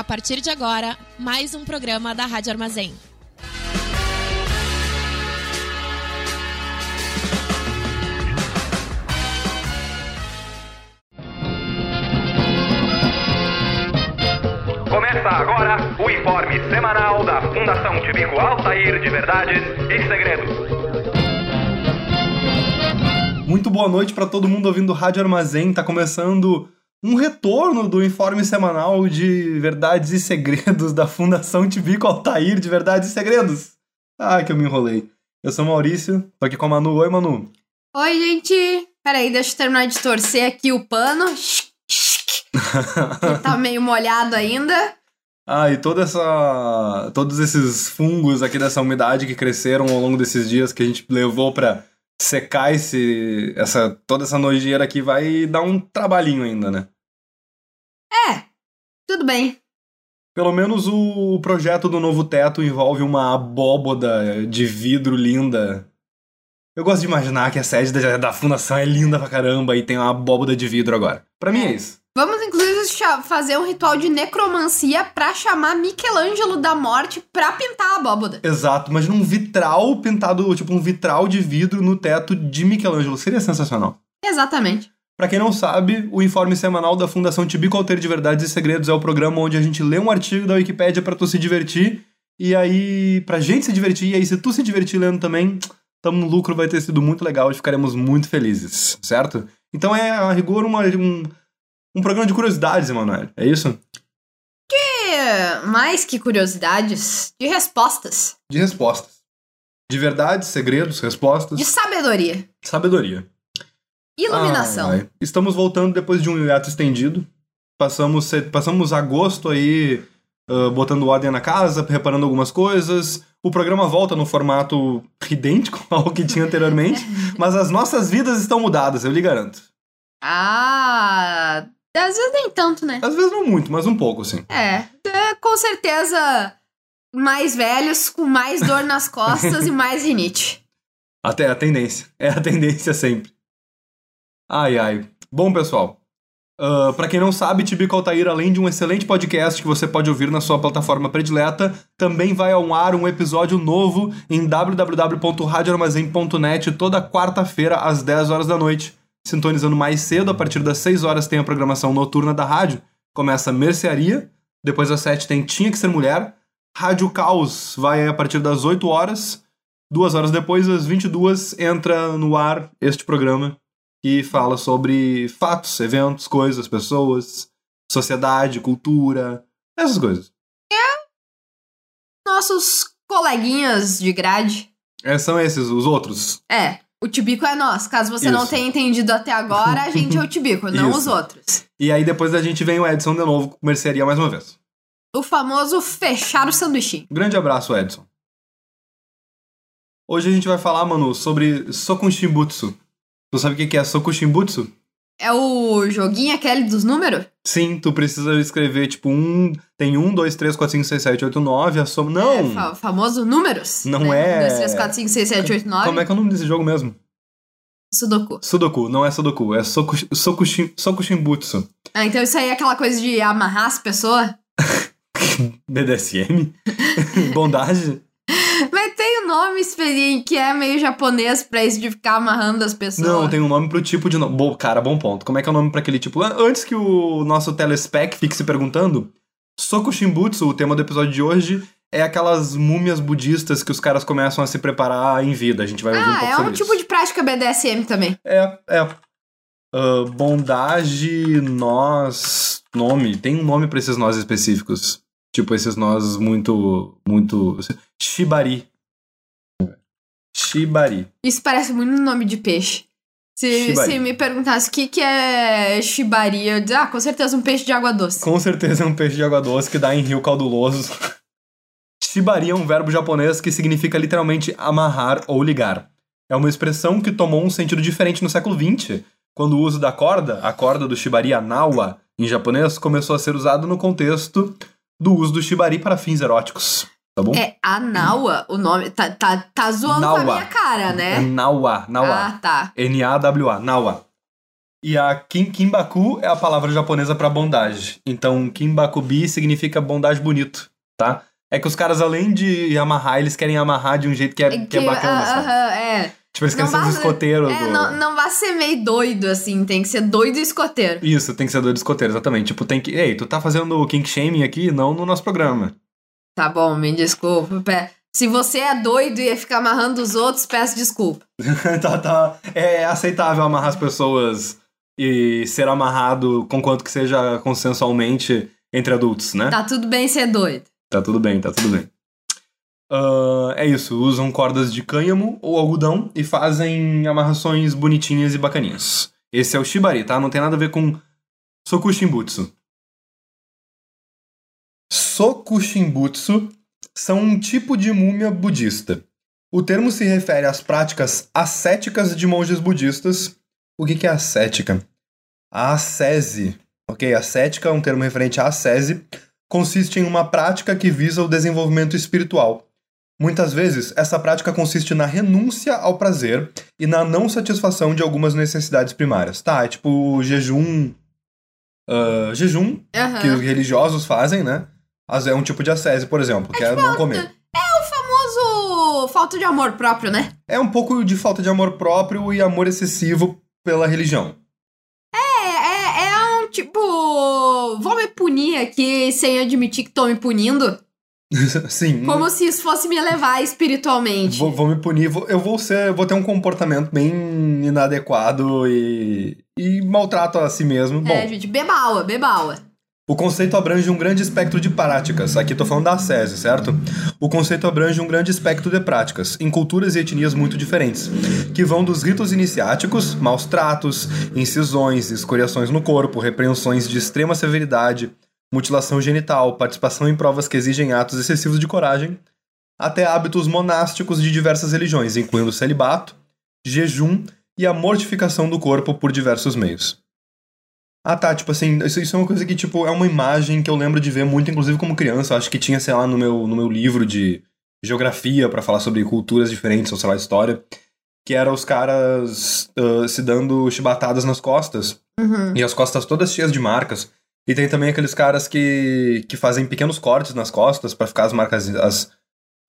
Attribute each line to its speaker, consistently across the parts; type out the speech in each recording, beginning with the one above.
Speaker 1: A partir de agora, mais um programa da Rádio Armazém.
Speaker 2: Começa agora o informe semanal da Fundação Tibico Altair de Verdades e Segredos.
Speaker 3: Muito boa noite para todo mundo ouvindo Rádio Armazém. Tá começando um retorno do informe semanal de Verdades e Segredos da Fundação Tibico Altair de Verdades e Segredos. Ai, que eu me enrolei. Eu sou o Maurício, tô aqui com a Manu. Oi, Manu.
Speaker 4: Oi, gente. Peraí, deixa eu terminar de torcer aqui o pano. tá meio molhado ainda.
Speaker 3: Ah, e toda essa. Todos esses fungos aqui dessa umidade que cresceram ao longo desses dias que a gente levou pra secar esse. Essa, toda essa nojeira aqui vai dar um trabalhinho ainda, né?
Speaker 4: É, tudo bem.
Speaker 3: Pelo menos o projeto do novo teto envolve uma abóboda de vidro linda. Eu gosto de imaginar que a sede da, da fundação é linda pra caramba e tem uma abóboda de vidro agora. Pra mim é isso.
Speaker 4: Fazer um ritual de necromancia pra chamar Michelangelo da morte pra pintar a abóboda.
Speaker 3: Exato, imagina um vitral pintado, tipo um vitral de vidro no teto de Michelangelo. Seria sensacional.
Speaker 4: Exatamente.
Speaker 3: Pra quem não sabe, o informe semanal da Fundação Tibico Alter de Verdades e Segredos é o programa onde a gente lê um artigo da Wikipédia pra tu se divertir. E aí, pra gente se divertir, e aí se tu se divertir lendo também, tamo no lucro, vai ter sido muito legal e ficaremos muito felizes, certo? Então é, a rigor, uma- um, um programa de curiosidades, Emanuel. É isso?
Speaker 4: E, mais que curiosidades, de respostas.
Speaker 3: De respostas. De verdades, segredos, respostas,
Speaker 4: De sabedoria.
Speaker 3: sabedoria.
Speaker 4: Iluminação.
Speaker 3: Ai, ai. Estamos voltando depois de um hiato estendido. Passamos, passamos agosto aí ah, botando ordem na casa, reparando algumas coisas. O programa volta no formato idêntico ao que tinha anteriormente, mas as nossas vidas estão mudadas, eu lhe garanto.
Speaker 4: Ah, às vezes nem tanto, né?
Speaker 3: Às vezes não muito, mas um pouco, sim.
Speaker 4: É, é, com certeza mais velhos, com mais dor nas costas e mais rinite.
Speaker 3: Até a tendência. É a tendência sempre. Ai, ai. Bom, pessoal. Uh, para quem não sabe, Tibico Altair, além de um excelente podcast que você pode ouvir na sua plataforma predileta, também vai ao ar um episódio novo em www.radioarmazém.net toda quarta-feira às 10 horas da noite. Sintonizando mais cedo, a partir das 6 horas tem a programação noturna da rádio. Começa Mercearia, depois às 7 tem Tinha Que Ser Mulher, Rádio Caos vai a partir das 8 horas, Duas horas depois, às 22, entra no ar este programa que fala sobre fatos, eventos, coisas, pessoas, sociedade, cultura, essas coisas.
Speaker 4: Nossos coleguinhas de grade.
Speaker 3: É, são esses, os outros.
Speaker 4: É, o Tibico é nós. Caso você não
Speaker 3: Isso.
Speaker 4: tenha entendido até agora, a gente é o Tibico, não
Speaker 3: Isso.
Speaker 4: os outros.
Speaker 3: E aí depois da gente vem o Edson de novo com mercearia mais uma vez.
Speaker 4: O famoso fechar o sanduichinho.
Speaker 3: Grande abraço, Edson. Hoje a gente vai falar, mano, sobre Sokushimbutsu. Tu sabe o que que é Sokushimbutsu?
Speaker 4: É o joguinho aquele dos números?
Speaker 3: Sim, tu precisa escrever, tipo, um. Tem um, dois, três, quatro, cinco, seis, sete, oito, nove, a soma. Não!
Speaker 4: É, fa- famoso números?
Speaker 3: Não
Speaker 4: né?
Speaker 3: é-
Speaker 4: 1, 2, 3, 4, 5, 6, 7, 8, 9.
Speaker 3: Como é que é o nome desse jogo mesmo?
Speaker 4: Sudoku.
Speaker 3: Sudoku, não é Sudoku, é Sokushi- Sokushi- Sokushimbutsu.
Speaker 4: Ah, então isso aí é aquela coisa de amarrar as pessoas?
Speaker 3: BDSM? Bondade?
Speaker 4: Nome que é meio japonês pra isso de ficar amarrando as pessoas.
Speaker 3: Não, tem um nome pro tipo de nome. Bom, cara, bom ponto. Como é que é o nome pra aquele tipo? An- Antes que o nosso telespec fique se perguntando, Sokushimbutsu, o tema do episódio de hoje, é aquelas múmias budistas que os caras começam a se preparar em vida. A gente vai ouvir um
Speaker 4: Ah,
Speaker 3: pouco
Speaker 4: é
Speaker 3: sobre
Speaker 4: um tipo
Speaker 3: isso.
Speaker 4: de prática BDSM também.
Speaker 3: É, é. Ah, bondade, nós. Nome. Tem um nome pra esses nós específicos. Tipo, esses nós muito. Muito. Shibari. Shibari.
Speaker 4: Isso parece muito um nome de peixe. Se,
Speaker 3: Shibari.
Speaker 4: se me perguntasse o que, que é shibari, eu dizer, ah, com certeza um peixe de água doce.
Speaker 3: Com certeza é um peixe de água doce que dá em rio cauduloso. Shibari é um verbo japonês que significa literalmente amarrar ou ligar. É uma expressão que tomou um sentido diferente no século XX, quando o uso da corda, a corda do shibari, a nawa, em japonês, começou a ser usado no contexto do uso do shibari para fins eróticos. Tá bom?
Speaker 4: É Anawa o nome. Tá, tá, tá zoando com a minha cara,
Speaker 3: É
Speaker 4: né?
Speaker 3: nawa, nawa.
Speaker 4: Ah, tá.
Speaker 3: N-A-W-A, nawa. E a Kim Kimbaku é a palavra japonesa pra bondade. Então, Kimbakubi significa bondade bonito, tá? É que os caras, além de amarrar, eles querem amarrar de um jeito que é, que é bacana,
Speaker 4: ah,
Speaker 3: sabe?
Speaker 4: aham, é.
Speaker 3: Tipo, eles querem
Speaker 4: Não
Speaker 3: ser
Speaker 4: basta-
Speaker 3: escoteiros
Speaker 4: É,
Speaker 3: do...
Speaker 4: não, não vai ser meio doido, assim. Tem que ser doido e escoteiro.
Speaker 3: Isso, tem que ser doido escoteiro, exatamente. Tipo, tem que... Ei, tu tá fazendo kink shaming aqui? Não no nosso programa.
Speaker 4: Tá bom, me desculpa. Se você é doido e ia ficar amarrando os outros, peço desculpa.
Speaker 3: tá, tá. É aceitável amarrar as pessoas e ser amarrado conquanto que seja consensualmente entre adultos, né?
Speaker 4: Tá tudo bem ser doido.
Speaker 3: Tá tudo bem, tá tudo bem. Ah, é isso, usam cordas de cânhamo ou algodão e fazem amarrações bonitinhas e bacaninhas. Esse é o shibari, tá? Não tem nada a ver com sokushimbutsu. Sokushimbutsu são um tipo de múmia budista. O termo se refere às práticas ascéticas de monges budistas. O que que é ascética? A ascese, ok? Ascética é um termo referente à ascese, consiste em uma prática que visa o desenvolvimento espiritual. Muitas vezes, essa prática consiste na renúncia ao prazer e na não satisfação de algumas necessidades primárias. Tá, é tipo jejum. ah, jejum, que os religiosos fazem, né? É um tipo de ascese, por exemplo, que é não comer.
Speaker 4: famoso falta de amor próprio, né?
Speaker 3: É um pouco de falta de amor próprio e amor excessivo pela religião.
Speaker 4: É, é, é um tipo. Vou me punir aqui sem admitir que tô me punindo.
Speaker 3: Sim.
Speaker 4: Como se isso fosse me elevar espiritualmente.
Speaker 3: Vou, vou me punir, vou- eu vou ser, vou ter um comportamento bem inadequado e, e maltrato a si mesmo. Bom,
Speaker 4: É, gente, bebaua, bebaua.
Speaker 3: O conceito abrange um grande espectro de práticas. Aqui tô falando da SESI, certo? O conceito abrange um grande espectro de práticas, em culturas e etnias muito diferentes, que vão dos ritos iniciáticos, maus tratos, incisões, escoriações no corpo, repreensões de extrema severidade, mutilação genital, participação em provas que exigem atos excessivos de coragem, até hábitos monásticos de diversas religiões, incluindo celibato, jejum e a mortificação do corpo por diversos meios. Ah tá, tipo assim, isso, isso é uma coisa que, tipo, é uma imagem que eu lembro de ver muito, inclusive como criança. Eu acho que tinha, sei lá, no meu, no meu livro de geografia pra falar sobre culturas diferentes, ou sei lá, história. Que era os caras ah, se dando chibatadas nas costas.
Speaker 4: Uhum.
Speaker 3: E as costas todas cheias de marcas. E tem também aqueles caras que, que fazem pequenos cortes nas costas pra ficar as marcas, as,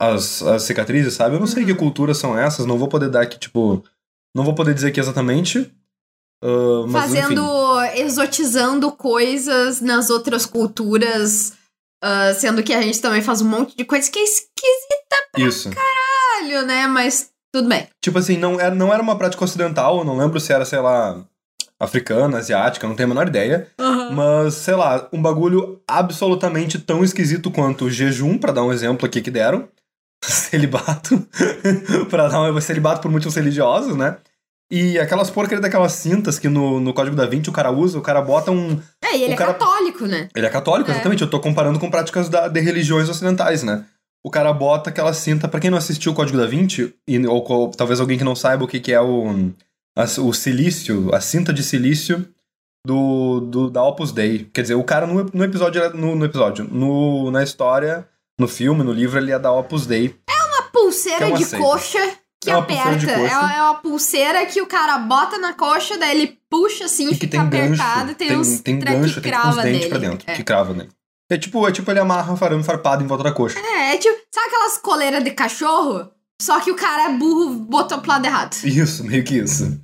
Speaker 3: as, as cicatrizes, sabe? Eu não sei que culturas são essas, não vou poder dar aqui, tipo. Não vou poder dizer aqui exatamente. Ah, mas, enfim.
Speaker 4: Fazendo. exotizando coisas nas outras culturas. ah, sendo que a gente também faz um monte de coisa que é esquisito,
Speaker 3: Isso.
Speaker 4: né? Mas tudo bem.
Speaker 3: Tipo assim, não era, não era uma prática ocidental, eu não lembro se era, sei lá, africana, asiática, não tenho a menor ideia. Mas, sei lá, um bagulho absolutamente tão esquisito quanto jejum, pra dar um exemplo aqui que deram. Celibato. pra dar um celibato por motivos religiosos, né? E aquelas porcarias daquelas cintas que no, no Código da Vinci o cara usa, o cara bota um.
Speaker 4: É, e ele
Speaker 3: O
Speaker 4: é
Speaker 3: cara-
Speaker 4: católico, né?
Speaker 3: Ele é católico,
Speaker 4: É.
Speaker 3: exatamente. Eu tô comparando com práticas da- de religiões ocidentais, né? O cara bota aquela cinta. Pra quem não assistiu o Código da Vinci, e, ou, co- talvez alguém que não saiba o que, que é o, a- o silício, a cinta de silício do, do, da Opus Dei. Quer dizer, o cara no, no episódio. No, no episódio. No, na história, no filme, no livro, ele é da Opus Dei.
Speaker 4: Uma pulseira
Speaker 3: É uma
Speaker 4: de
Speaker 3: seita.
Speaker 4: coxa que
Speaker 3: É
Speaker 4: aperta. É, uma, é uma pulseira que o cara bota na coxa, daí ele puxa assim e fica
Speaker 3: tem gancho.
Speaker 4: apertado tem,
Speaker 3: tem
Speaker 4: uns
Speaker 3: tem gancho,
Speaker 4: que
Speaker 3: tem uns
Speaker 4: crava
Speaker 3: dentes
Speaker 4: nele.
Speaker 3: pra dentro,
Speaker 4: É.
Speaker 3: que crava nele. É tipo, é tipo ele amarra um arame farpado em volta da coxa.
Speaker 4: É, é tipo, sabe aquelas coleiras de cachorro? Só que o cara é burro, botou pro lado errado.
Speaker 3: Isso, meio que isso.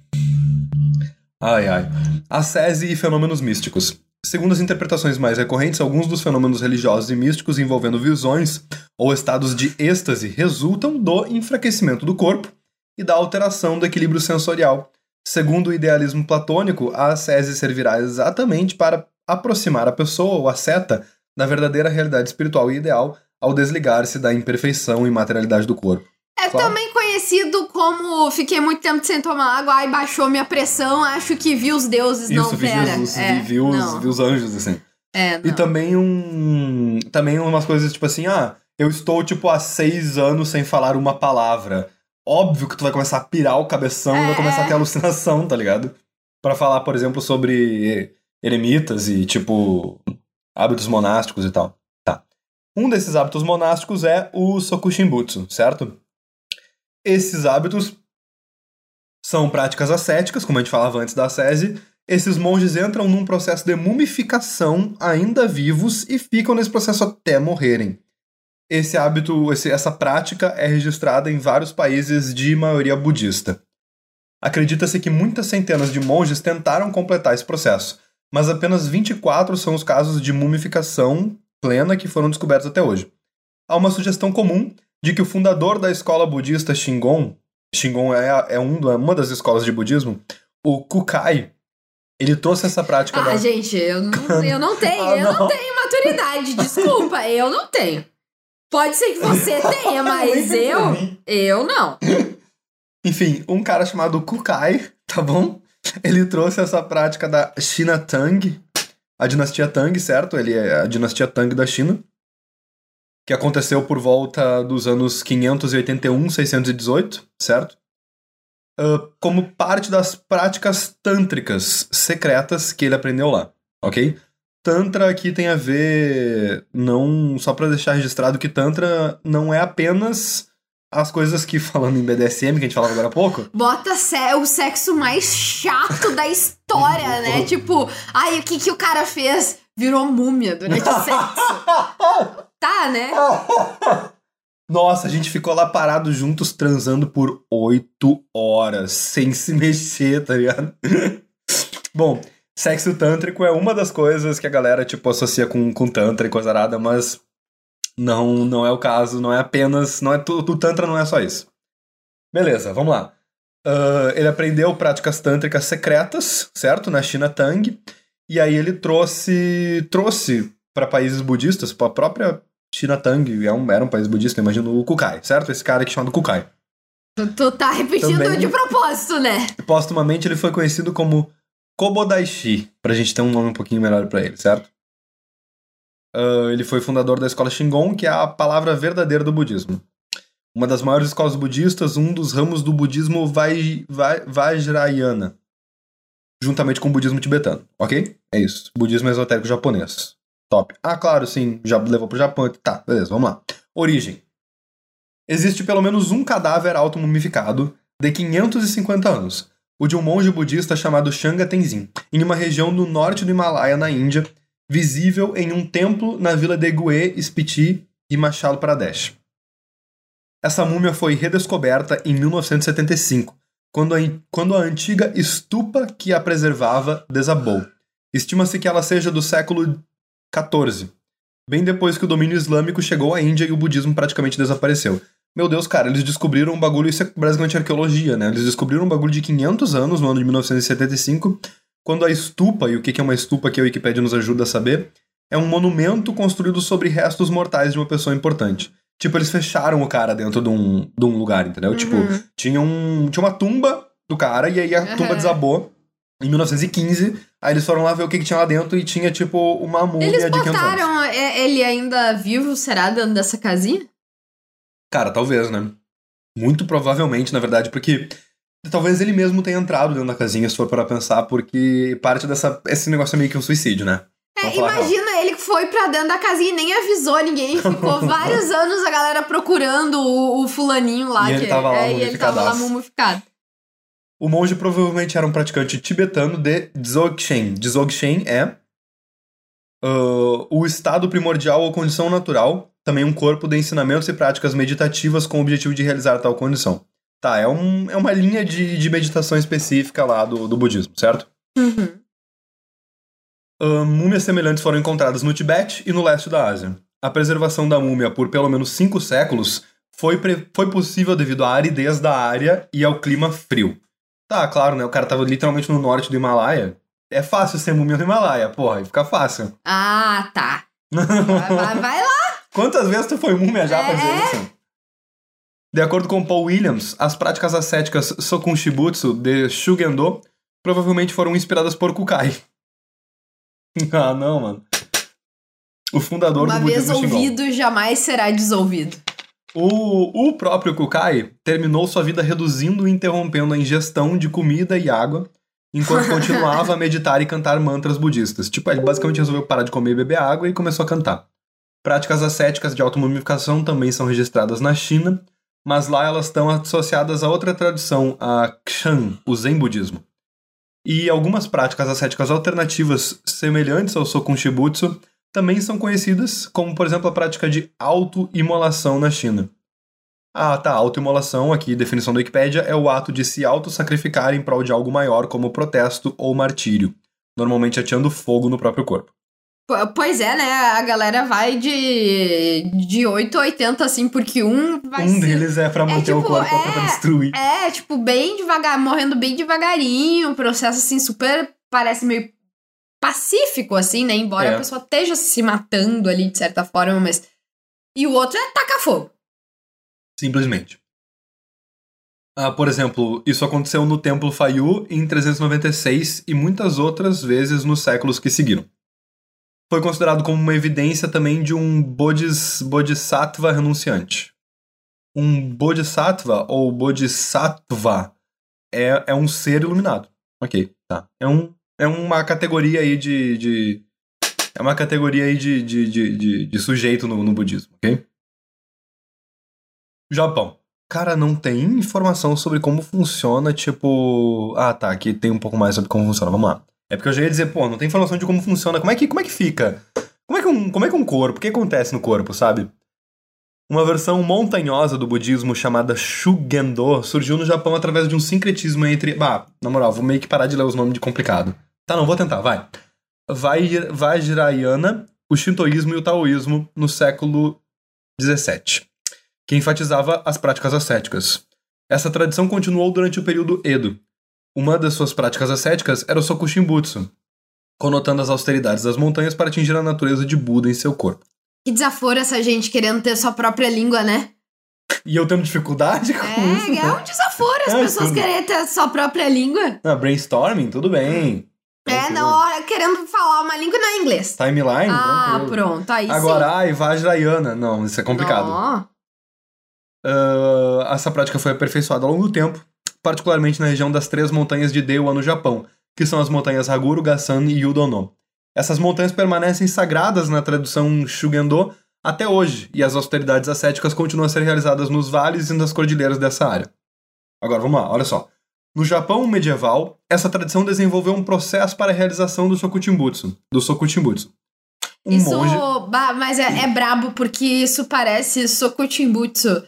Speaker 3: Ai, ai. Ascese e fenômenos místicos. Segundo as interpretações mais recorrentes, alguns dos fenômenos religiosos e místicos envolvendo visões ou estados de êxtase resultam do enfraquecimento do corpo e da alteração do equilíbrio sensorial. Segundo o idealismo platônico, a ascese servirá exatamente para aproximar a pessoa ou a seta da verdadeira realidade espiritual e ideal ao desligar-se da imperfeição e materialidade do corpo.
Speaker 4: É
Speaker 3: Claro.
Speaker 4: também conhecido como fiquei muito tempo sem tomar água, aí baixou minha pressão, acho que vi os deuses, não,
Speaker 3: Isso, vi
Speaker 4: pera.
Speaker 3: Jesus,
Speaker 4: é,
Speaker 3: vi, vi os,
Speaker 4: não.
Speaker 3: vi os anjos, assim.
Speaker 4: É,
Speaker 3: E
Speaker 4: não.
Speaker 3: também um. Também umas coisas tipo assim, ah, eu estou, tipo, há seis anos sem falar uma palavra. Óbvio que tu vai começar a pirar o cabeção e
Speaker 4: É,
Speaker 3: vai começar
Speaker 4: é.
Speaker 3: a ter alucinação, tá ligado? Pra falar, por exemplo, sobre eremitas e, tipo, hábitos monásticos e tal. Tá. Um desses hábitos monásticos é o Sokushimbutsu, certo? Esses hábitos são práticas ascéticas, como a gente falava antes da ascese, esses monges entram num processo de mumificação ainda vivos e ficam nesse processo até morrerem. Esse hábito, essa prática é registrada em vários países de maioria budista. Acredita-se que muitas centenas de monges tentaram completar esse processo, mas apenas 24 são os casos de mumificação plena que foram descobertos até hoje. Há uma sugestão comum de que o fundador da escola budista Shingon, Shingon é, é um, uma das escolas de budismo, o Kukai, ele trouxe essa prática
Speaker 4: Ah,
Speaker 3: da...
Speaker 4: gente, eu não, eu não tenho,
Speaker 3: Ah,
Speaker 4: eu
Speaker 3: não.
Speaker 4: não tenho maturidade, desculpa, eu não tenho. Pode ser que você tenha, mas eu, eu não.
Speaker 3: Enfim, um cara chamado Kukai, tá bom? Ele trouxe essa prática da China Tang, a dinastia Tang, certo? Ele é a dinastia Tang da China, que aconteceu por volta dos anos 581, 618, certo? Ah, como parte das práticas tântricas secretas que ele aprendeu lá, ok? Tantra aqui tem a ver, não só pra deixar registrado que Tantra não é apenas as coisas que, falando em BDSM, que a gente falava agora há pouco,
Speaker 4: Bota sé- o sexo mais chato da história, né? Tipo, ai, o que que o cara fez? Virou múmia durante o sexo. Tá, né?
Speaker 3: Nossa, a gente ficou lá parado juntos transando por oito horas, sem se mexer, tá ligado? Bom, sexo tântrico é uma das coisas que a galera, tipo, associa com, com tantra e coisa arada, mas não, não é o caso, não é apenas, não é tudo, o tantra não é só isso. Beleza, vamos lá. Ah, ele aprendeu práticas tântricas secretas, certo? Na China Tang, e aí ele trouxe, trouxe para países budistas, para a própria China Tang, é um, era um país budista, imagino o Kukai, certo? Esse cara aqui chamado Kukai.
Speaker 4: Tu, tá repetindo
Speaker 3: Também.
Speaker 4: de propósito, né?
Speaker 3: Postumamente ele foi conhecido como Kobodaishi, pra gente ter um nome um pouquinho melhor pra ele, certo? Ah, ele foi fundador da escola Shingon, que é a palavra verdadeira do budismo. Uma das maiores escolas budistas, um dos ramos do budismo vai, vai, Vajrayana, juntamente com o budismo tibetano, ok? É isso. Budismo esotérico japonês. Top. Ah, claro, sim, já levou pro Japão. Tá, beleza, vamos lá. Origem. Existe pelo menos um cadáver automumificado de 550 anos, o de um monge budista chamado Shanga Tenzin, em uma região do norte do Himalaia, na Índia, visível em um templo na vila de Gue, Spiti e Machalo Pradesh. Essa múmia foi redescoberta em 1975, quando a, quando a antiga estupa que a preservava desabou. Estima-se que ela seja do século XIV, bem depois que o domínio islâmico chegou à Índia e o budismo praticamente desapareceu. Meu Deus, cara, eles descobriram um bagulho, isso é basicamente arqueologia, né? Eles descobriram um bagulho de 500 anos, no ano de 1975, quando a estupa, e o que é uma estupa que a Wikipedia nos ajuda a saber, é um monumento construído sobre restos mortais de uma pessoa importante. Tipo, eles fecharam o cara dentro de um, de um lugar, entendeu? Tipo,
Speaker 4: Uhum.
Speaker 3: tinha, um, tinha uma tumba do cara, e aí a
Speaker 4: Aham.
Speaker 3: tumba desabou em 1915. Aí eles foram lá ver o que, que tinha lá dentro e tinha, tipo, uma múmia
Speaker 4: Eles
Speaker 3: de 500 anos.
Speaker 4: botaram é- ele ainda vivo, será, dentro dessa casinha?
Speaker 3: Cara, talvez, né? Muito provavelmente, na verdade, porque talvez ele mesmo tenha entrado dentro da casinha, se for para pensar, porque parte dessa. Esse negócio é meio que um suicídio, né?
Speaker 4: É,
Speaker 3: real.
Speaker 4: imagina, ele foi pra dentro da casinha e nem avisou ninguém. Ficou vários anos a galera procurando o, o fulaninho lá.
Speaker 3: E ele
Speaker 4: que,
Speaker 3: tava lá
Speaker 4: é, e ele tava lá mumificado.
Speaker 3: O monge provavelmente era um praticante tibetano de Dzogchen. Dzogchen é ah, o estado primordial ou condição natural, também um corpo de ensinamentos e práticas meditativas com o objetivo de realizar tal condição. Tá, é, um, é uma linha de, de meditação específica lá do, do budismo, certo?
Speaker 4: Uhum.
Speaker 3: Ah, múmias semelhantes foram encontradas no Tibete e no leste da Ásia. A preservação da múmia por pelo menos cinco séculos foi, foi possível devido à aridez da área e ao clima frio. Tá, claro, né? O cara tava literalmente no norte do Himalaia. É fácil ser múmia no Himalaia, porra, fica fácil.
Speaker 4: Ah, tá. Vai, vai- lá.
Speaker 3: Quantas vezes tu foi múmia já pra dizer
Speaker 4: É.
Speaker 3: isso? De acordo com Paul Williams, as práticas ascéticas Sokun Shibutsu de Shugendo provavelmente foram inspiradas por Kukai. ah, não, mano. O fundador
Speaker 4: Uma
Speaker 3: do
Speaker 4: vez
Speaker 3: budismo Shingon.
Speaker 4: ouvido, jamais será desouvido.
Speaker 3: O, o próprio Kukai terminou sua vida reduzindo e interrompendo a ingestão de comida e água enquanto continuava a meditar e cantar mantras budistas. Tipo, ele basicamente resolveu parar de comer e beber água e começou a cantar. Práticas ascéticas de automumificação também são registradas na China, mas lá elas estão associadas a outra tradição, a Kshan, o Zen budismo. E algumas práticas ascéticas alternativas semelhantes ao Sokunshibutsu também são conhecidas, como por exemplo a prática de autoimolação na China. Ah, tá, autoimolação, aqui, definição da Wikipédia, é o ato de se auto-sacrificar em prol de algo maior, como protesto ou martírio, normalmente ateando fogo no próprio corpo.
Speaker 4: Po- Pois é, né? A galera vai de, de 8 a 80, assim, porque um vai
Speaker 3: um
Speaker 4: ser.
Speaker 3: deles é pra manter o
Speaker 4: tipo,
Speaker 3: corpo
Speaker 4: é-
Speaker 3: pra destruir.
Speaker 4: É, tipo, bem devagar, morrendo bem devagarinho, um processo assim super parece meio pacífico assim, né? Embora
Speaker 3: É.
Speaker 4: a pessoa esteja se matando ali de certa forma, mas e o outro é tacar fogo.
Speaker 3: Simplesmente. Ah, por exemplo, isso aconteceu no Templo Fayu em 396 e muitas outras vezes nos séculos que seguiram. Foi considerado como uma evidência também de um bodhis, bodhisattva renunciante. Um bodhisattva ou bodhisattva é, é um ser iluminado. Ok, tá. É, um, é uma categoria aí de. de é uma categoria aí de, de, de, de, de sujeito no, no budismo, ok? Japão. Cara, não tem informação sobre como funciona, tipo. Ah, tá, aqui tem um pouco mais sobre como funciona. Vamos lá. É porque eu já ia dizer, pô, não tem informação de como funciona. Como é que, como é que fica? Como é que, um, como é que um corpo? O que acontece no corpo, sabe? Uma versão montanhosa do budismo chamada Shugendo surgiu no Japão através de um sincretismo entre. Bah, na moral, vou meio que parar de ler os nomes de complicado. Tá, não, vou tentar, vai. Vai- Vajrayana, o Shintoísmo e o Taoísmo no século XVII que enfatizava as práticas ascéticas. Essa tradição continuou durante o período Edo. Uma das suas práticas ascéticas era o Sokushimbutsu, conotando as austeridades das montanhas para atingir a natureza de Buda em seu corpo.
Speaker 4: Que desaforo essa gente querendo ter sua própria língua, né?
Speaker 3: E eu tenho dificuldade com isso.
Speaker 4: É, é um desaforo as
Speaker 3: É,
Speaker 4: pessoas
Speaker 3: tudo.
Speaker 4: quererem ter sua própria língua.
Speaker 3: Ah, brainstorming, tudo bem.
Speaker 4: É, na hora querendo falar uma língua não é inglês.
Speaker 3: Timeline,
Speaker 4: ah,
Speaker 3: tranquilo.
Speaker 4: pronto, aí
Speaker 3: Agora, ai, Vajrayana. Não, isso é
Speaker 4: sim.
Speaker 3: complicado.
Speaker 4: Não.
Speaker 3: Ah, essa prática foi aperfeiçoada ao longo do tempo, particularmente na região das três montanhas de Dewa no Japão, que são as montanhas Haguro, Gassan e Yudono. Essas montanhas permanecem sagradas na tradição Shugendo até hoje, e as austeridades ascéticas continuam a ser realizadas nos vales e nas cordilheiras dessa área. Agora, vamos lá, olha só. No Japão medieval, essa tradição desenvolveu um processo para a realização do Sokuchimbutsu, do Sokuchimbutsu. Um
Speaker 4: Isso,
Speaker 3: monge...
Speaker 4: bah, mas é, é brabo porque isso parece Sokuchimbutsu.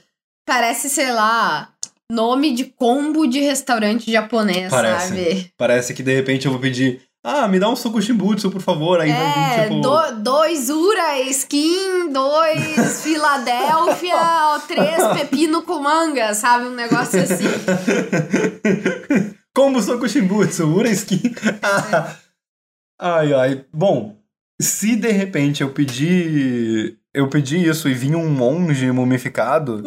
Speaker 4: Parece, sei lá, nome de combo de restaurante japonês,
Speaker 3: Parece.
Speaker 4: sabe?
Speaker 3: Parece que de repente eu vou pedir, ah, me dá um Sokushimbutsu, por favor, aí vai
Speaker 4: É,
Speaker 3: tipo...
Speaker 4: do- dois Ura Skin, dois Filadélfia, três pepino com manga, sabe? Um negócio assim.
Speaker 3: Combo Sokushimbutsu, Ura Skin. ai, ai. Bom, se de repente eu pedir... Eu pedi isso e vinha um monge mumificado...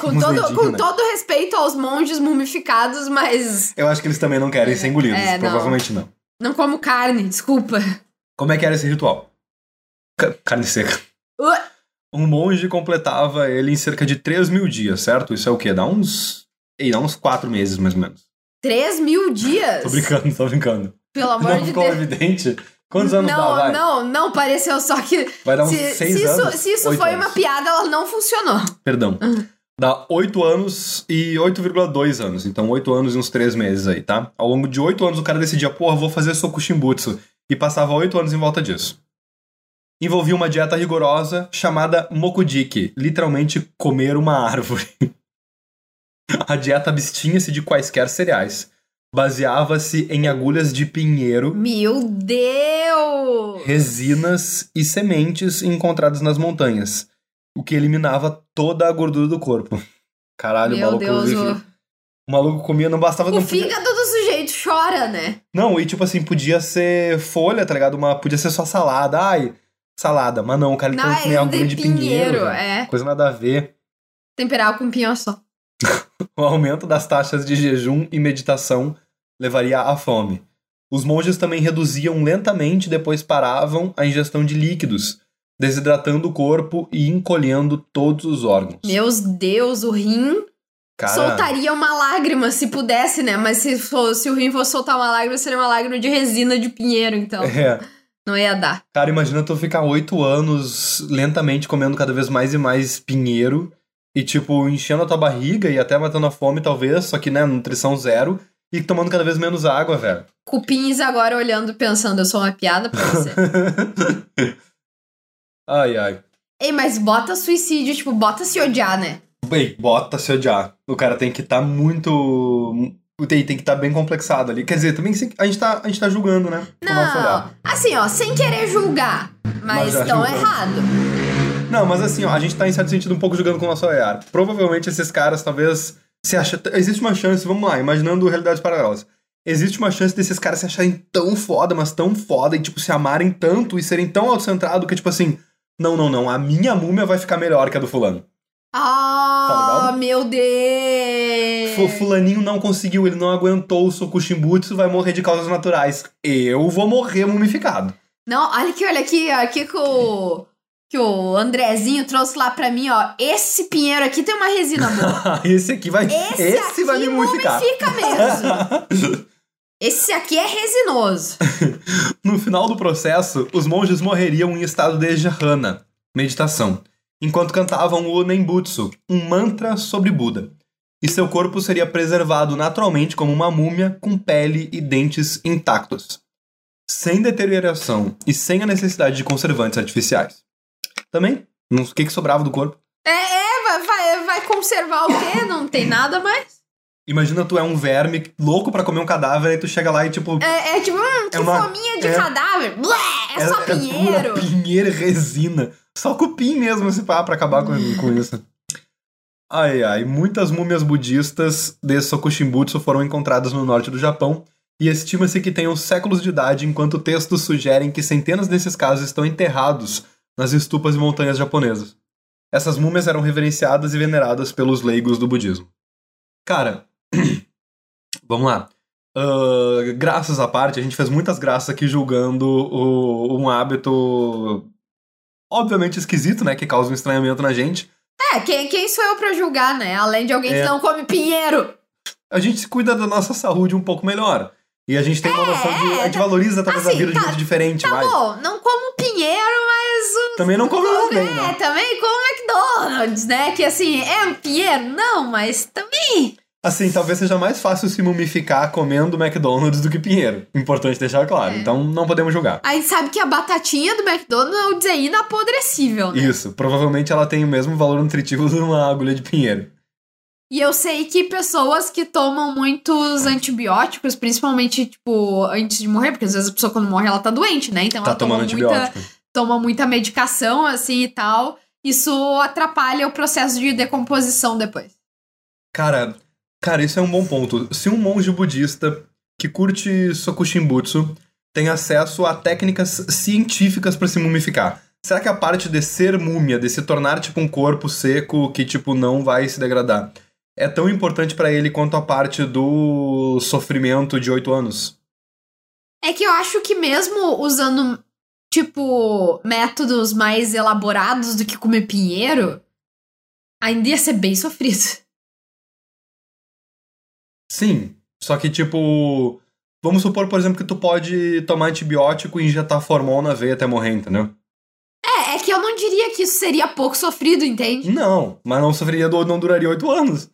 Speaker 4: Com,
Speaker 3: Uns
Speaker 4: todo, com
Speaker 3: né?
Speaker 4: todo respeito aos monges mumificados, mas
Speaker 3: Eu acho que eles também não querem ser engolidos.
Speaker 4: É,
Speaker 3: provavelmente não.
Speaker 4: não como carne, desculpa.
Speaker 3: Como é que era esse ritual? Ca- carne seca.
Speaker 4: Uh.
Speaker 3: Um monge completava ele em cerca de 3 mil dias, certo? Isso é o quê? Dá uns... Ei, dá uns 4 meses, mais ou menos.
Speaker 4: Três mil dias?
Speaker 3: Tô brincando, tô brincando.
Speaker 4: Pelo amor
Speaker 3: Não
Speaker 4: de
Speaker 3: ficou
Speaker 4: Deus.
Speaker 3: evidente? Quantos anos
Speaker 4: não,
Speaker 3: dá, vai?
Speaker 4: não, não, pareceu só que.
Speaker 3: Vai dar uns
Speaker 4: se,
Speaker 3: 6
Speaker 4: se
Speaker 3: anos.
Speaker 4: isso, se isso foi
Speaker 3: anos.
Speaker 4: uma piada, ela não funcionou.
Speaker 3: Perdão.
Speaker 4: Uhum.
Speaker 3: Dá 8 anos e 8,2 anos. Então, 8 anos e uns 3 meses aí, tá? Ao longo de 8 anos, o cara decidia, porra, vou fazer Sokushimbutsu. E passava 8 anos em volta disso. Envolvia uma dieta rigorosa chamada Mokujiki, literalmente comer uma árvore. A dieta abstinha-se de quaisquer cereais. Baseava-se em agulhas de pinheiro,
Speaker 4: Meu Deus!
Speaker 3: resinas e sementes encontradas nas montanhas, o que eliminava toda a gordura do corpo. Caralho, o
Speaker 4: Meu
Speaker 3: maluco,
Speaker 4: Deus,
Speaker 3: enfim,
Speaker 4: o,
Speaker 3: o maluco comia, não bastava...
Speaker 4: o
Speaker 3: não, podia-
Speaker 4: fígado do sujeito chora, né?
Speaker 3: não, e tipo assim, podia ser folha, tá ligado? Uma, podia ser só salada, ai, salada. Mas não, o cara tem que comer
Speaker 4: Não,
Speaker 3: agulha de pinheiro,
Speaker 4: é.
Speaker 3: coisa nada a ver.
Speaker 4: Temperar com pinhão só.
Speaker 3: O aumento das taxas de jejum e meditação levaria à fome. Os monges também reduziam lentamente e depois paravam a ingestão de líquidos, desidratando o corpo e encolhendo todos os órgãos.
Speaker 4: Meu Deus, o rim
Speaker 3: Cara,
Speaker 4: soltaria uma lágrima se pudesse, né? Mas se, for, se o rim fosse soltar uma lágrima, seria uma lágrima de resina de pinheiro, então
Speaker 3: é,
Speaker 4: não ia dar.
Speaker 3: cara, imagina tu ficar oito anos lentamente comendo cada vez mais e mais pinheiro e, tipo, enchendo a tua barriga e até matando a fome, talvez, só que, né, nutrição zero. e tomando cada vez menos água, velho.
Speaker 4: Cupins agora olhando, pensando, eu sou uma piada pra você.
Speaker 3: ai, ai.
Speaker 4: Ei, mas bota suicídio, tipo, bota se odiar, né?
Speaker 3: Bem, bota se odiar. O cara tem que estar tá muito. Tem, tem que estar tá bem complexado ali. Quer dizer, também a gente tá, a gente tá julgando, né?
Speaker 4: Não, assim, ó, sem querer julgar, mas, mas tão errado.
Speaker 3: Não, mas assim, ó, a gente tá em certo sentido um pouco julgando com o nosso olhar. Provavelmente esses caras talvez se acha. Existe uma chance, vamos lá, imaginando realidades paralelas. Existe uma chance desses caras se acharem tão foda, mas tão foda, e tipo, se amarem tanto e serem tão autocentrados que, tipo assim, não, não, não, a minha múmia vai ficar melhor que a do fulano.
Speaker 4: Ah, tá meu Deus!
Speaker 3: Fulaninho não conseguiu, ele não aguentou o Sokushimbutsu, vai morrer de causas naturais. Eu vou morrer mumificado.
Speaker 4: Não, olha aqui, olha aqui, aqui com o que o Andrezinho trouxe lá pra mim, ó. Esse pinheiro aqui tem uma resina boa.
Speaker 3: esse aqui vai. Esse, esse aqui vai me mumificar.
Speaker 4: mumifica mesmo. esse aqui é resinoso.
Speaker 3: no final do processo, os monges morreriam em estado de jhana, meditação enquanto cantavam o Nembutsu, um mantra sobre Buda. E seu corpo seria preservado naturalmente como uma múmia com pele e dentes intactos, sem deterioração e sem a necessidade de conservantes artificiais. Também, o que, que sobrava do corpo?
Speaker 4: É, é vai, vai conservar o quê? Não tem nada mais.
Speaker 3: Imagina tu é um verme louco para comer um cadáver e tu chega lá e tipo.
Speaker 4: É, é tipo, hum, que é uma, fominha de é, cadáver. Blé, é, é só pinheiro.
Speaker 3: É pinheiro e resina. Só cupim mesmo esse pá pra acabar com, com isso. Ai, ai. Muitas múmias budistas de Sokushimbutsu foram encontradas no norte do Japão e estima-se que tenham séculos de idade, enquanto textos sugerem que centenas desses casos estão enterrados nas estupas e montanhas japonesas. Essas múmias eram reverenciadas e veneradas pelos leigos do budismo. Cara, vamos lá. Uh, graças à parte, a gente fez muitas graças aqui julgando o, um hábito obviamente esquisito, né? Que causa um estranhamento na gente.
Speaker 4: É, quem, quem sou eu pra julgar, né? Além de alguém é. que não come pinheiro.
Speaker 3: A gente se cuida da nossa saúde um pouco melhor. E a gente tem uma é, noção de. A gente tá, valoriza talvez assim, a vida tá, de jeito diferente,
Speaker 4: tá
Speaker 3: vai.
Speaker 4: bom, não como pinheiro, mas.
Speaker 3: Também não como
Speaker 4: como
Speaker 3: bem,
Speaker 4: É,
Speaker 3: né?
Speaker 4: também como McDonald's, né? Que assim, é um pinheiro? Não, mas também.
Speaker 3: Assim, talvez seja mais fácil se mumificar comendo McDonald's do que Pinheiro. Importante deixar claro. É. Então não podemos julgar.
Speaker 4: Aí sabe que a batatinha do McDonald's é inapodrecível, né?
Speaker 3: Isso. Provavelmente ela tem o mesmo valor nutritivo de uma agulha de Pinheiro.
Speaker 4: E eu sei que pessoas que tomam muitos antibióticos, principalmente, tipo, antes de morrer, porque às vezes a pessoa quando morre ela tá doente, né? Então
Speaker 3: tá
Speaker 4: ela toma
Speaker 3: muita,
Speaker 4: toma muita medicação, assim, e tal. Isso atrapalha o processo de decomposição depois.
Speaker 3: Cara, Cara, isso é um bom ponto. Se um monge budista que curte Sokushimbutsu tem acesso a técnicas científicas para se mumificar, será que a parte de ser múmia, de se tornar tipo um corpo seco que tipo não vai se degradar, é tão importante para ele quanto a parte do sofrimento de oito anos?
Speaker 4: É que eu acho que mesmo usando tipo métodos mais elaborados do que comer pinheiro, ainda ia ser bem sofrido.
Speaker 3: Sim. Só que, tipo. Vamos supor, por exemplo, que tu pode tomar antibiótico e injetar formol na veia até morrer, entendeu?
Speaker 4: É, é que eu não diria que isso seria pouco sofrido, entende?
Speaker 3: Não, mas não sofreria, não duraria oito anos.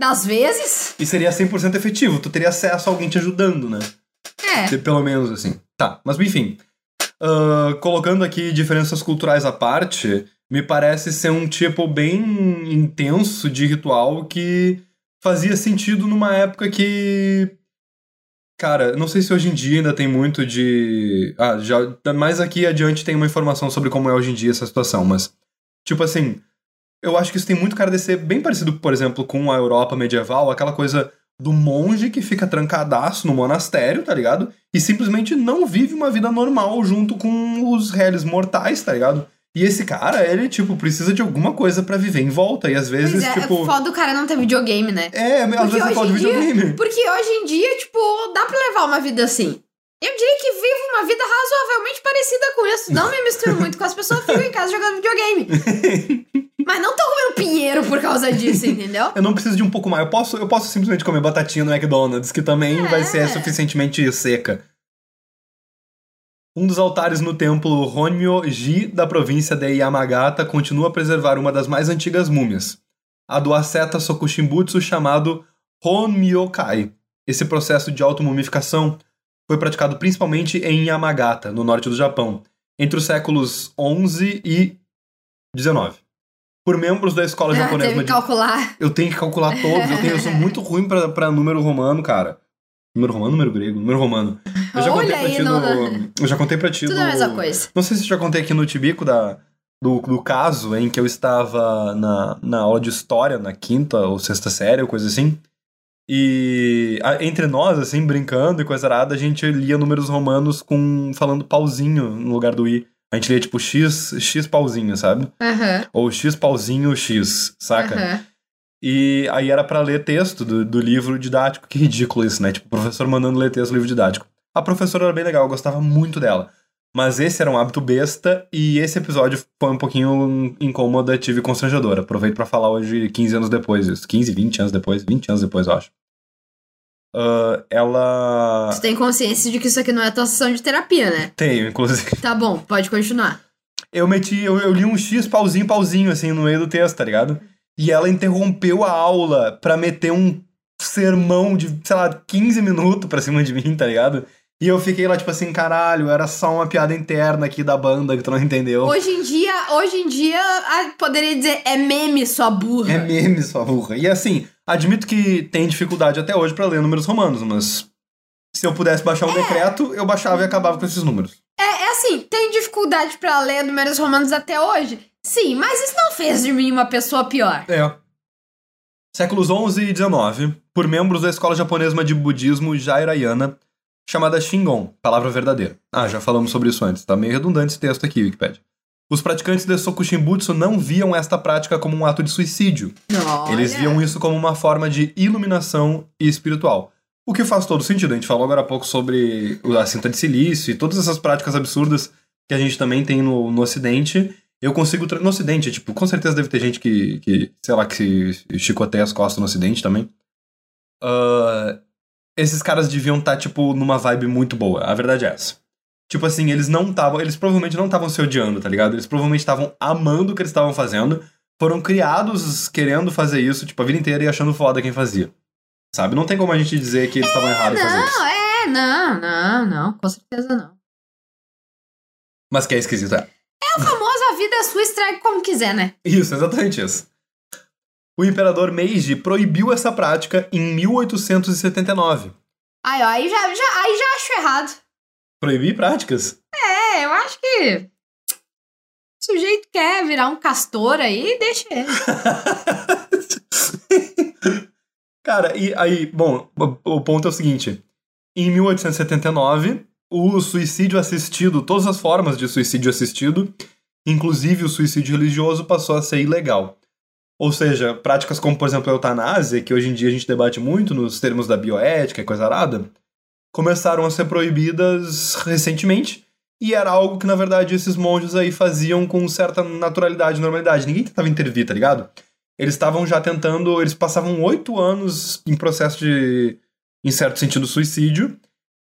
Speaker 4: Às vezes.
Speaker 3: E seria 100% efetivo. Tu teria acesso a alguém te ajudando, né?
Speaker 4: É.
Speaker 3: Pelo menos assim. Tá, mas enfim. Uh, colocando aqui diferenças culturais à parte, me parece ser um tipo bem intenso de ritual que fazia sentido numa época que. Cara, não sei se hoje em dia ainda tem muito de. Ah, já. Mais aqui adiante tem uma informação sobre como é hoje em dia essa situação, mas. Tipo assim. Eu acho que isso tem muito cara de ser bem parecido, por exemplo, com a Europa medieval, aquela coisa do monge que fica trancadaço no monastério, tá ligado? E simplesmente não vive uma vida normal junto com os réis mortais, tá ligado? E esse cara, ele, tipo, precisa de alguma coisa para viver em volta. E às vezes,
Speaker 4: pois é,
Speaker 3: tipo.
Speaker 4: É foda o cara não ter videogame, né?
Speaker 3: É, às porque vezes é foda o videogame.
Speaker 4: Porque hoje em dia, tipo, dá pra levar uma vida assim. Eu diria que vivo uma vida razoavelmente parecida com isso. Não me misturo muito com as pessoas, fico em casa jogando videogame. Mas não tô comendo pinheiro por causa disso, entendeu?
Speaker 3: eu não preciso de um pouco mais. Eu posso, eu posso simplesmente comer batatinha no McDonald's, que também é. vai ser suficientemente seca. Um dos altares no templo Honmyo-ji da província de Yamagata continua a preservar uma das mais antigas múmias, a do asceta Sokushimbutsu chamado Honmyokai, Esse processo de automumificação foi praticado principalmente em Yamagata, no norte do Japão, entre os séculos 11 e 19. Por membros da escola
Speaker 4: Ah,
Speaker 3: japonesa
Speaker 4: teve que
Speaker 3: de
Speaker 4: calcular.
Speaker 3: eu tenho que calcular todos. Eu, tenho, eu sou muito ruim pra número romano, cara. Número romano, número grego, número romano. Eu já
Speaker 4: Olha
Speaker 3: contei pra
Speaker 4: aí,
Speaker 3: ti
Speaker 4: não-
Speaker 3: no. Eu já contei pra ti
Speaker 4: Tudo
Speaker 3: no-
Speaker 4: é a mesma coisa.
Speaker 3: Não sei se eu já contei aqui no Tibico da, do, do caso em que eu estava na, na aula de história, na quinta ou sexta série, ou coisa assim. E a- entre nós, assim, brincando e coisa arada, a gente lia números romanos com falando pauzinho no lugar do i. A gente lia tipo x, x pauzinho, sabe?
Speaker 4: Aham.
Speaker 3: Ou x pauzinho x, saca?
Speaker 4: aham.
Speaker 3: E aí era pra ler texto do, do livro didático. Que ridículo isso, né? Tipo, o professor mandando ler texto do livro didático. A professora era bem legal, eu gostava muito dela. Mas esse era um hábito besta e esse episódio foi um pouquinho incomodativo e constrangedor. Aproveito pra falar hoje, 15 anos depois, isso. 15, 20 anos depois, 20 anos depois, eu acho. Ah, ela.
Speaker 4: Tu tem consciência de que isso aqui não é tua sessão de terapia, né?
Speaker 3: Tenho, inclusive.
Speaker 4: Tá bom, pode continuar.
Speaker 3: Eu meti, eu, eu li um X pauzinho, pauzinho, assim, no meio do texto, tá ligado? E ela interrompeu a aula pra meter um sermão de, sei lá, 15 minutos pra cima de mim, tá ligado? E eu fiquei lá, tipo assim, caralho, era só uma piada interna aqui da banda que tu não entendeu.
Speaker 4: Hoje em dia, hoje em dia, poderia dizer, é meme, sua burra.
Speaker 3: É meme, sua burra. E assim, admito que tem dificuldade até hoje pra ler números romanos, mas se eu pudesse baixar um decreto, eu baixava e acabava com esses números.
Speaker 4: É, é assim, tem dificuldade pra ler números romanos até hoje? Sim, mas isso não fez de mim uma pessoa pior.
Speaker 3: É. Séculos 11 e 19, por membros da escola japonesa de budismo Jairayana, chamada Shingon, palavra verdadeira. Ah, já falamos sobre isso antes, tá meio redundante esse texto aqui, Wikipedia. Os praticantes de Sokushinbutsu não viam esta prática como um ato de suicídio.
Speaker 4: Olha.
Speaker 3: Eles viam isso como uma forma de iluminação espiritual. O que faz todo sentido. A gente falou agora há pouco sobre a cinta de silício e todas essas práticas absurdas que a gente também tem no, no Ocidente. Eu consigo. No Ocidente, tipo, com certeza deve ter gente que, que sei lá, que se chicoteia as costas no Ocidente também. Ah, esses caras deviam estar, tipo, numa vibe muito boa. A verdade é essa. Tipo assim, eles não estavam. Eles provavelmente não estavam se odiando, tá ligado? Eles provavelmente estavam amando o que eles estavam fazendo. Foram criados querendo fazer isso, tipo, a vida inteira e achando foda quem fazia. Sabe? Não tem como a gente dizer que eles estavam errados em fazer isso.
Speaker 4: Não, é, não, não, não, com certeza não.
Speaker 3: Mas que é esquisito, é.
Speaker 4: É o famoso a vida é sua, estrague como quiser, né?
Speaker 3: Isso, exatamente isso. O imperador Meiji proibiu essa prática em 1879.
Speaker 4: Aí, ó, aí já, já, aí já acho errado.
Speaker 3: Proibir práticas?
Speaker 4: É, eu acho que. O sujeito quer virar um castor aí, deixa ele.
Speaker 3: Cara, e aí, bom, o ponto é o seguinte: em 1879, o suicídio assistido, todas as formas de suicídio assistido, inclusive o suicídio religioso, passou a ser ilegal. Ou seja, práticas como, por exemplo, a eutanásia, que hoje em dia a gente debate muito nos termos da bioética e coisa arada, começaram a ser proibidas recentemente. E era algo que, na verdade, esses monges aí faziam com certa naturalidade e normalidade. Ninguém tentava intervir, tá ligado? Eles estavam já tentando. Eles passavam oito anos em processo de, em certo sentido, suicídio.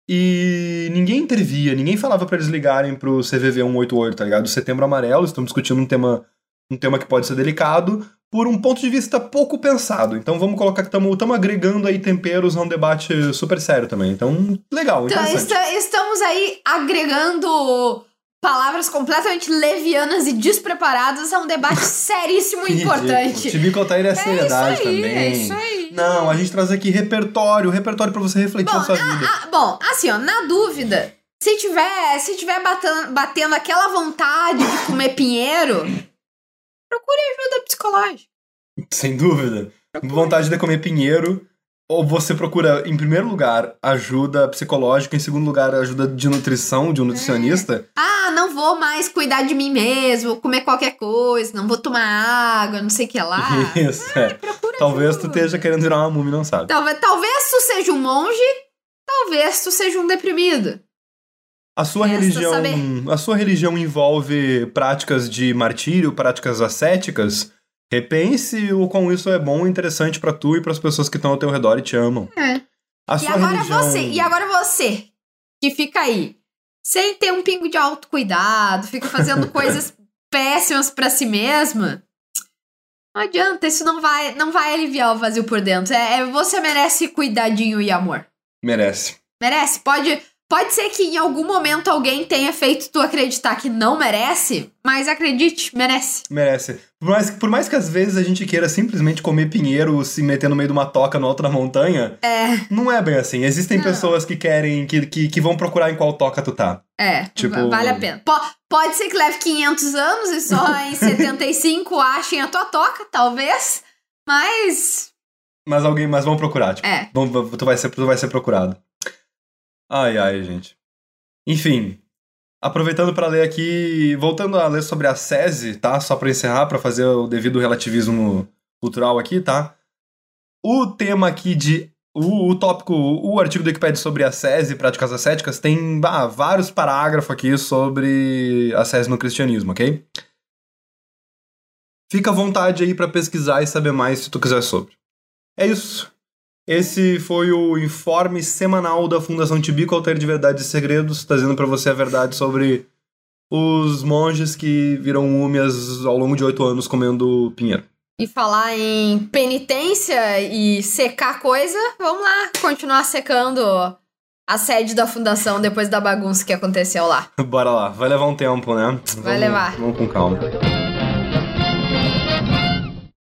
Speaker 3: E ninguém intervia, ninguém falava pra eles ligarem pro CVV 188, tá ligado? Setembro Amarelo, estamos discutindo um tema, um tema que pode ser delicado, por um ponto de vista pouco pensado. Então vamos colocar que estamos agregando aí temperos a um debate super sério também. Então, legal,
Speaker 4: Então,
Speaker 3: interessante.
Speaker 4: esta- estamos aí agregando palavras completamente levianas e despreparadas a um debate seríssimo e importante.
Speaker 3: Tibico Altair é seriedade
Speaker 4: isso aí,
Speaker 3: também.
Speaker 4: é isso aí.
Speaker 3: Não, a gente traz aqui repertório, repertório pra você refletir
Speaker 4: Bom,
Speaker 3: na sua vida.
Speaker 4: Ah, bom, assim, ó, na dúvida, se tiver, se tiver batendo, batendo aquela vontade de comer pinheiro, procure ajuda psicológica.
Speaker 3: Sem dúvida. Vontade de comer pinheiro. Ou você procura, em primeiro lugar, ajuda psicológica, em segundo lugar, ajuda de nutrição de um nutricionista.
Speaker 4: Ah, não vou mais cuidar de mim mesmo, vou comer qualquer coisa, não vou tomar água, não sei o que lá.
Speaker 3: Isso, é.
Speaker 4: Procura
Speaker 3: Talvez tu
Speaker 4: ajuda.
Speaker 3: esteja querendo virar uma múmia não sabe.
Speaker 4: Talvez, talvez tu seja um monge, talvez tu seja um deprimido.
Speaker 3: A sua
Speaker 4: Resta
Speaker 3: religião,
Speaker 4: saber.
Speaker 3: a sua religião envolve práticas de martírio, práticas ascéticas? Repense o quão isso é bom e interessante pra tu e pras pessoas que estão ao teu redor e te amam.
Speaker 4: É.
Speaker 3: A
Speaker 4: E agora
Speaker 3: religião...
Speaker 4: você, e agora você, que fica aí, sem ter um pingo de autocuidado, fica fazendo coisas péssimas pra si mesma. Não adianta, isso não vai, não vai aliviar o vazio por dentro. É, é- você merece cuidadinho e amor.
Speaker 3: Merece.
Speaker 4: Merece. Pode, pode ser que em algum momento alguém tenha feito tu acreditar que não merece, mas acredite, merece.
Speaker 3: Merece. Por mais, por mais que às vezes a gente queira simplesmente comer pinheiro, se meter no meio de uma toca no alto da montanha,
Speaker 4: É,
Speaker 3: não é bem assim. Existem
Speaker 4: Não.
Speaker 3: pessoas que querem, que, que, que vão procurar em qual toca tu tá.
Speaker 4: é.
Speaker 3: Tipo-
Speaker 4: va- Vale a pena. Po- pode ser que leve 500 anos e só em 75 achem a tua toca, talvez. Mas.
Speaker 3: Mas alguém, mas vão procurar, tipo.
Speaker 4: É.
Speaker 3: Vão- tu, vai ser, tu vai ser procurado. Ai, ai, gente. Enfim. Aproveitando para ler aqui, voltando a ler sobre a SESI, tá? Só para encerrar, para fazer o devido relativismo cultural aqui, tá? O tema aqui de. O, o tópico, o artigo do Wikipedia sobre a SESI, práticas ascéticas, tem bah, vários parágrafos aqui sobre a SESI no cristianismo, ok? Fica à vontade aí para pesquisar e saber mais se tu quiser sobre. É isso. Esse foi o informe semanal da Fundação Tibico Alter de Verdades e Segredos, trazendo para você a verdade sobre os monges que viram múmias ao longo de oito anos comendo pinheiro.
Speaker 4: E falar em penitência e secar coisa, vamos lá, continuar secando a sede da fundação depois da bagunça que aconteceu lá.
Speaker 3: Bora lá, vai levar um tempo, né?
Speaker 4: Vai
Speaker 3: Vamos-
Speaker 4: levar.
Speaker 3: Vamos com calma.